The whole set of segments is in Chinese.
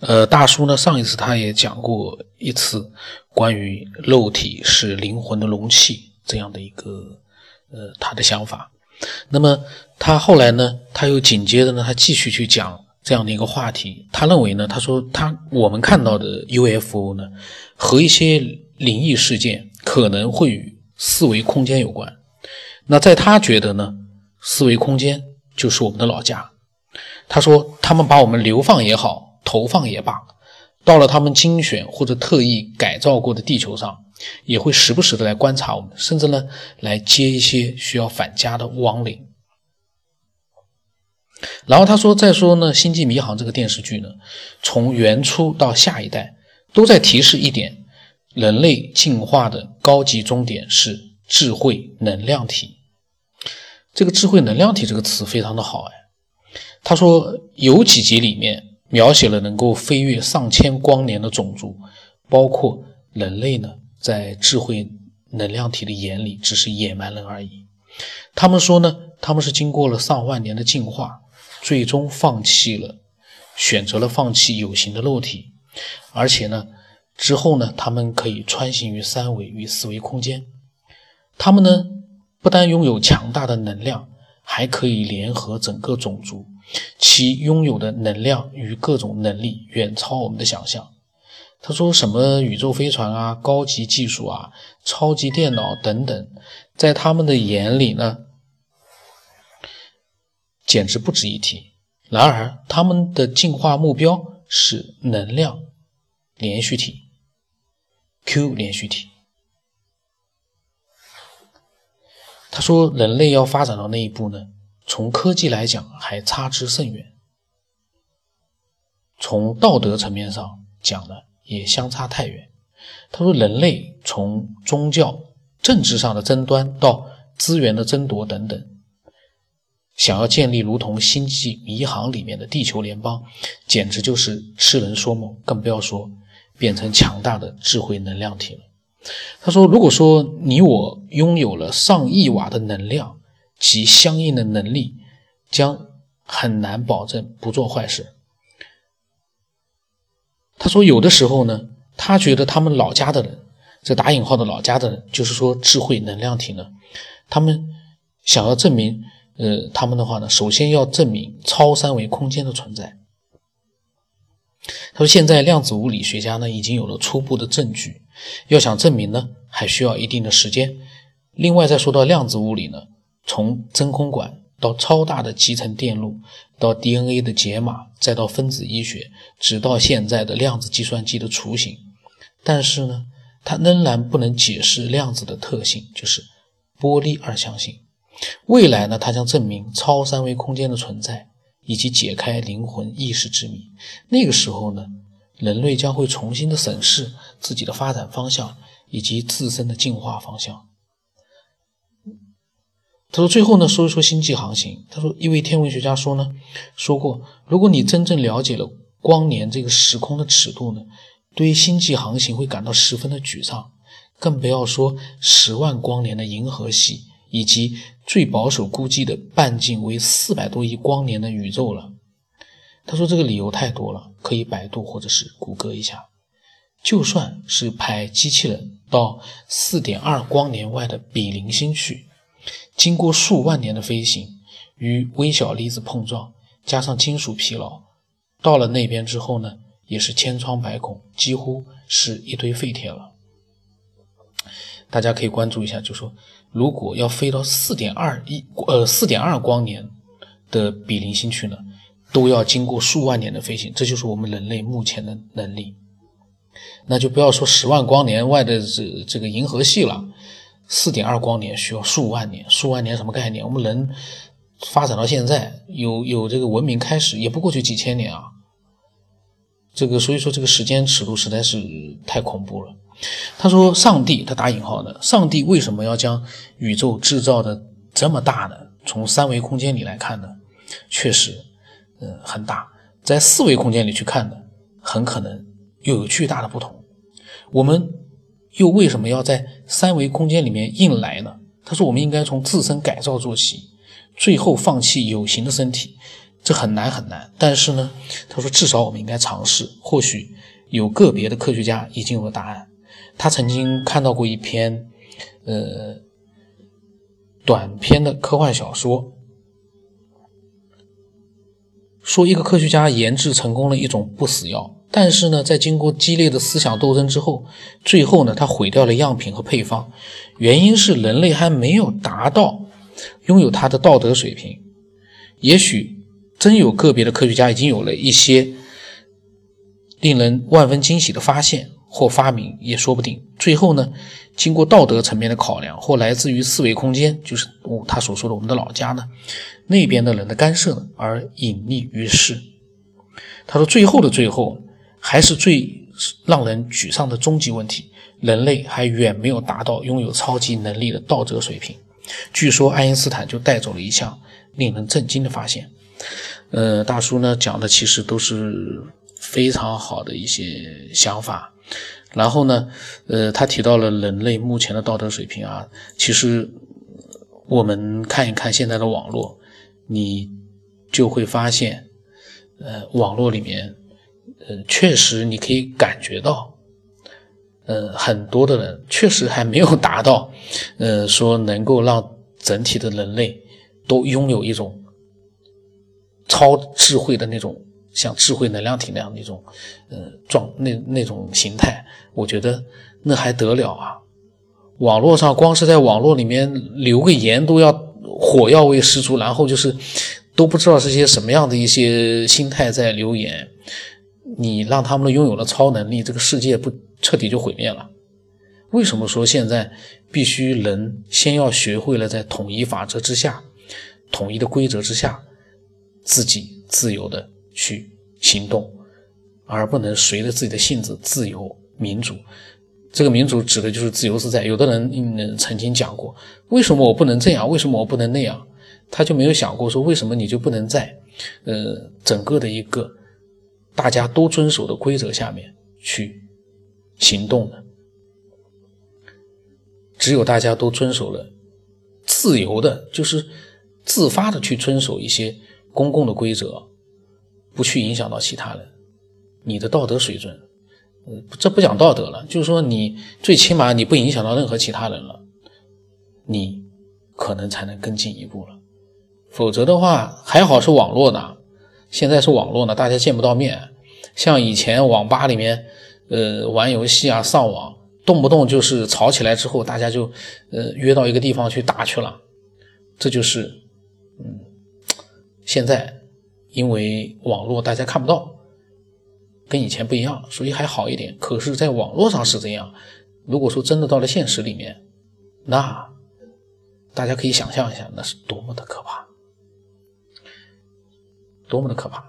呃，大叔呢，上一次他也讲过一次关于肉体是灵魂的容器这样的一个呃他的想法。那么他后来呢，他又紧接着呢，他继续去讲这样的一个话题。他认为呢，他说他我们看到的 UFO 呢，和一些灵异事件可能会与四维空间有关。那在他觉得呢，四维空间就是我们的老家。他说他们把我们流放也好。投放也罢，到了他们精选或者特意改造过的地球上，也会时不时的来观察我们，甚至呢来接一些需要返家的亡灵。然后他说：“再说呢，《星际迷航》这个电视剧呢，从原初到下一代，都在提示一点：人类进化的高级终点是智慧能量体。这个智慧能量体这个词非常的好哎。他说有几集里面。”描写了能够飞越上千光年的种族，包括人类呢，在智慧能量体的眼里只是野蛮人而已。他们说呢，他们是经过了上万年的进化，最终放弃了，选择了放弃有形的肉体，而且呢，之后呢，他们可以穿行于三维与四维空间。他们呢，不但拥有强大的能量，还可以联合整个种族。其拥有的能量与各种能力远超我们的想象。他说：“什么宇宙飞船啊，高级技术啊，超级电脑等等，在他们的眼里呢，简直不值一提。然而，他们的进化目标是能量连续体 Q 连续体。”他说：“人类要发展到那一步呢？”从科技来讲，还差之甚远；从道德层面上讲呢，也相差太远。他说，人类从宗教、政治上的争端到资源的争夺等等，想要建立如同《星际迷航》里面的地球联邦，简直就是痴人说梦，更不要说变成强大的智慧能量体了。他说，如果说你我拥有了上亿瓦的能量，其相应的能力将很难保证不做坏事。他说：“有的时候呢，他觉得他们老家的人，这打引号的老家的人，就是说智慧能量体呢，他们想要证明，呃，他们的话呢，首先要证明超三维空间的存在。他说，现在量子物理学家呢已经有了初步的证据，要想证明呢，还需要一定的时间。另外，再说到量子物理呢。”从真空管到超大的集成电路，到 DNA 的解码，再到分子医学，直到现在的量子计算机的雏形，但是呢，它仍然不能解释量子的特性，就是波粒二象性。未来呢，它将证明超三维空间的存在，以及解开灵魂意识之谜。那个时候呢，人类将会重新的审视自己的发展方向以及自身的进化方向。他说：“最后呢，说一说星际航行。他说，一位天文学家说呢，说过，如果你真正了解了光年这个时空的尺度呢，对于星际航行会感到十分的沮丧，更不要说十万光年的银河系，以及最保守估计的半径为四百多亿光年的宇宙了。”他说：“这个理由太多了，可以百度或者是谷歌一下。就算是派机器人到四点二光年外的比邻星去。”经过数万年的飞行与微小粒子碰撞，加上金属疲劳，到了那边之后呢，也是千疮百孔，几乎是一堆废铁了。大家可以关注一下，就说如果要飞到四点二一呃四点二光年的比邻星去呢，都要经过数万年的飞行，这就是我们人类目前的能力。那就不要说十万光年外的这这个银河系了。四点二光年需要数万年，数万年什么概念？我们人发展到现在，有有这个文明开始，也不过就几千年啊。这个所以说，这个时间尺度实在是太恐怖了。他说：“上帝，他打引号的，上帝为什么要将宇宙制造的这么大呢？从三维空间里来看呢，确实，嗯，很大。在四维空间里去看呢，很可能又有巨大的不同。我们。”又为什么要在三维空间里面硬来呢？他说：“我们应该从自身改造做起，最后放弃有形的身体，这很难很难。但是呢，他说至少我们应该尝试，或许有个别的科学家已经有了答案。他曾经看到过一篇，呃，短篇的科幻小说，说一个科学家研制成功了一种不死药，但是呢，在经过激烈的思想斗争之后，最后呢，他毁掉了样品和配方，原因是人类还没有达到拥有他的道德水平。也许真有个别的科学家已经有了一些令人万分惊喜的发现。或发明也说不定。最后呢，经过道德层面的考量，或来自于四维空间，就是我他所说的我们的老家呢，那边的人的干涉呢，而隐匿于世。他说，最后的最后，还是最让人沮丧的终极问题：人类还远没有达到拥有超级能力的道德水平。据说爱因斯坦就带走了一项令人震惊的发现。呃，大叔呢讲的其实都是非常好的一些想法。然后呢，呃，他提到了人类目前的道德水平啊，其实我们看一看现在的网络，你就会发现，呃，网络里面，嗯，确实你可以感觉到，嗯，很多的人确实还没有达到，嗯，说能够让整体的人类都拥有一种超智慧的那种。像智慧能量体那样的一种，呃，状那那种形态，我觉得那还得了啊！网络上光是在网络里面留个言都要火药味十足，然后就是都不知道是些什么样的一些心态在留言。你让他们拥有了超能力，这个世界不彻底就毁灭了？为什么说现在必须人先要学会了在统一法则之下、统一的规则之下，自己自由的？去行动，而不能随着自己的性子自由民主。这个民主指的就是自由自在。有的人嗯曾经讲过，为什么我不能这样？为什么我不能那样？他就没有想过说，为什么你就不能在呃整个的一个大家都遵守的规则下面去行动的？只有大家都遵守了自由的，就是自发的去遵守一些公共的规则。不去影响到其他人，你的道德水准，嗯，这不讲道德了，就是说你最起码你不影响到任何其他人了，你可能才能更进一步了。否则的话，还好是网络呢，现在是网络呢，大家见不到面。像以前网吧里面，呃，玩游戏啊，上网，动不动就是吵起来之后，大家就呃约到一个地方去打去了，这就是，嗯，现在。因为网络大家看不到，跟以前不一样，所以还好一点。可是，在网络上是这样。如果说真的到了现实里面，那大家可以想象一下，那是多么的可怕，多么的可怕。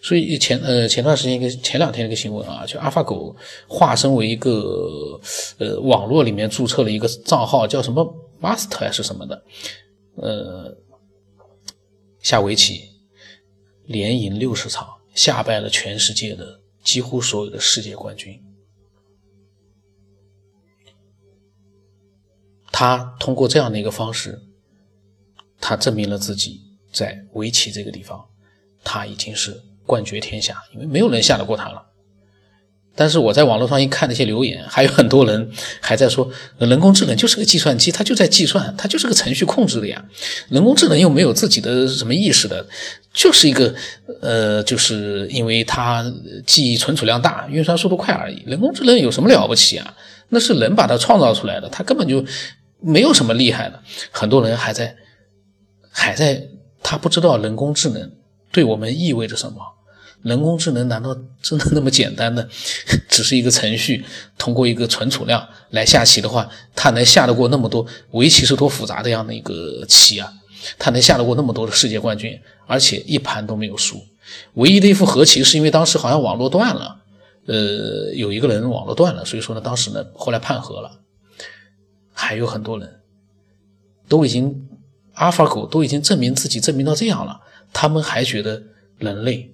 所以前呃前段时间一个前两天一个新闻啊，就阿尔法狗化身为一个呃网络里面注册了一个账号，叫什么 Master 还是什么的，呃下围棋。连赢六十场，下败了全世界的几乎所有的世界冠军。他通过这样的一个方式，他证明了自己在围棋这个地方，他已经是冠绝天下，因为没有人下得过他了。但是我在网络上一看那些留言，还有很多人还在说，人工智能就是个计算机，它就在计算，它就是个程序控制的呀。人工智能又没有自己的什么意识的，就是一个呃，就是因为它记忆存储量大，运算速度快而已。人工智能有什么了不起啊？那是人把它创造出来的，它根本就没有什么厉害的。很多人还在还在，他不知道人工智能对我们意味着什么。人工智能难道真的那么简单的？只是一个程序，通过一个存储量来下棋的话，它能下得过那么多围棋是多复杂的样的一个棋啊？它能下得过那么多的世界冠军，而且一盘都没有输。唯一的一副和棋是因为当时好像网络断了，呃，有一个人网络断了，所以说呢，当时呢后来判和了。还有很多人都已经阿尔法狗都已经证明自己证明到这样了，他们还觉得人类。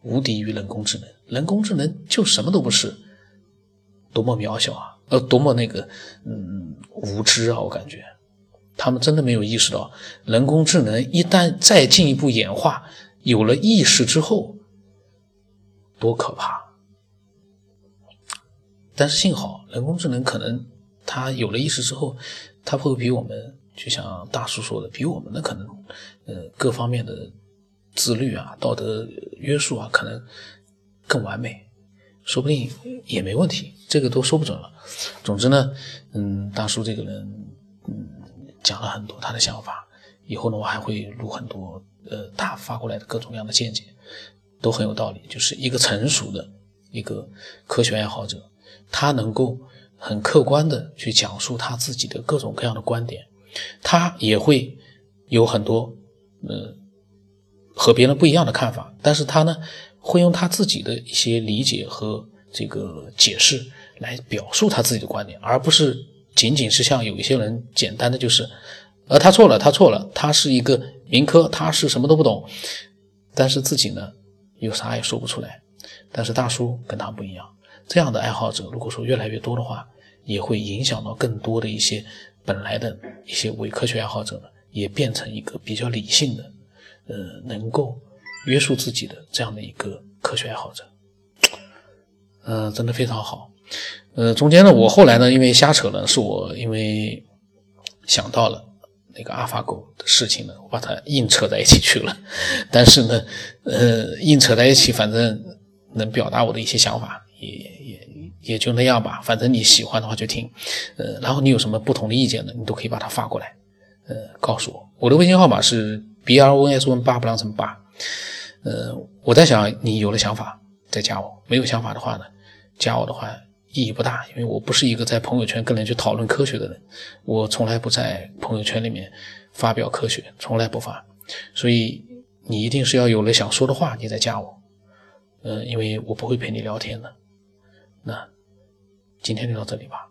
无敌于人工智能，人工智能就什么都不是，多么渺小啊！呃，多么那个，嗯，无知啊！我感觉，他们真的没有意识到，人工智能一旦再进一步演化，有了意识之后，多可怕。但是幸好，人工智能可能它有了意识之后，它会比我们，就像大叔说的，比我们的可能，呃，各方面的自律啊、道德约束啊，可能更完美，说不定也没问题，这个都说不准了。总之呢，嗯，大叔这个人，嗯，讲了很多他的想法，以后呢，我还会录很多，呃，他发过来的各种各样的见解，都很有道理，就是一个成熟的一个科学爱好者。他能够很客观的去讲述他自己的各种各样的观点，他也会有很多呃和别人不一样的看法，但是他呢会用他自己的一些理解和这个解释来表述他自己的观点，而不是仅仅是像有一些人简单的就是，呃他错了他错了，他是一个民科，他是什么都不懂，但是自己呢又啥也说不出来，但是大叔跟他不一样。这样的爱好者，如果说越来越多的话，也会影响到更多的一些本来的一些伪科学爱好者呢，也变成一个比较理性的，呃，能够约束自己的这样的一个科学爱好者。嗯，真的非常好。呃，中间呢，我后来呢，因为瞎扯呢，是我因为想到了那个阿尔法狗的事情呢，我把它硬扯在一起去了。但是呢，呃，硬扯在一起，反正能表达我的一些想法。也也也就那样吧，反正你喜欢的话就听，呃，然后你有什么不同的意见呢，你都可以把它发过来，呃，告诉我。我的微信号码是 b r o n s o n 八不让成八，呃，我在想你有了想法再加我，没有想法的话呢，加我的话意义不大，因为我不是一个在朋友圈跟人去讨论科学的人，我从来不在朋友圈里面发表科学，从来不发，所以你一定是要有了想说的话，你再加我，呃，因为我不会陪你聊天的。那今天就到这里吧。